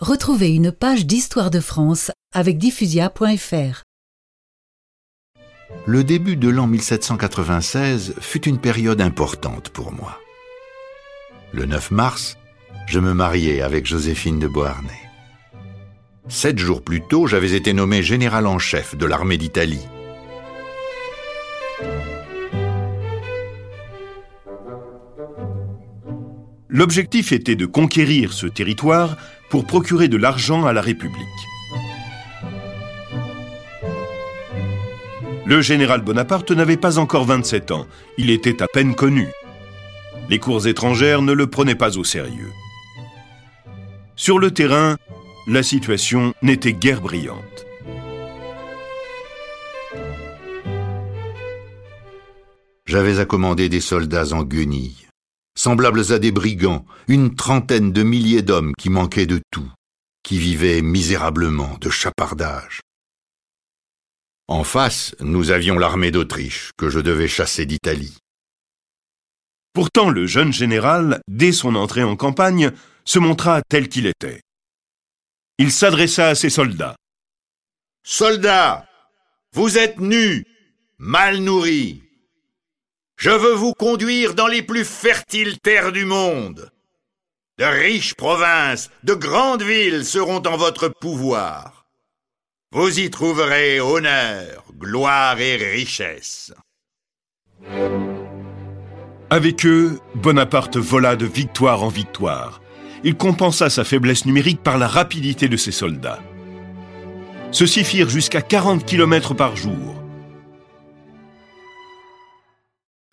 Retrouvez une page d'histoire de France avec diffusia.fr. Le début de l'an 1796 fut une période importante pour moi. Le 9 mars, je me mariai avec Joséphine de Beauharnais. Sept jours plus tôt, j'avais été nommé général en chef de l'armée d'Italie. L'objectif était de conquérir ce territoire pour procurer de l'argent à la République. Le général Bonaparte n'avait pas encore 27 ans, il était à peine connu. Les cours étrangères ne le prenaient pas au sérieux. Sur le terrain, la situation n'était guère brillante. J'avais à commander des soldats en guenilles semblables à des brigands, une trentaine de milliers d'hommes qui manquaient de tout, qui vivaient misérablement de chapardage. En face, nous avions l'armée d'Autriche, que je devais chasser d'Italie. Pourtant, le jeune général, dès son entrée en campagne, se montra tel qu'il était. Il s'adressa à ses soldats. Soldats, vous êtes nus, mal nourris, je veux vous conduire dans les plus fertiles terres du monde. De riches provinces, de grandes villes seront en votre pouvoir. Vous y trouverez honneur, gloire et richesse. Avec eux, Bonaparte vola de victoire en victoire. Il compensa sa faiblesse numérique par la rapidité de ses soldats. Ceux-ci firent jusqu'à 40 km par jour.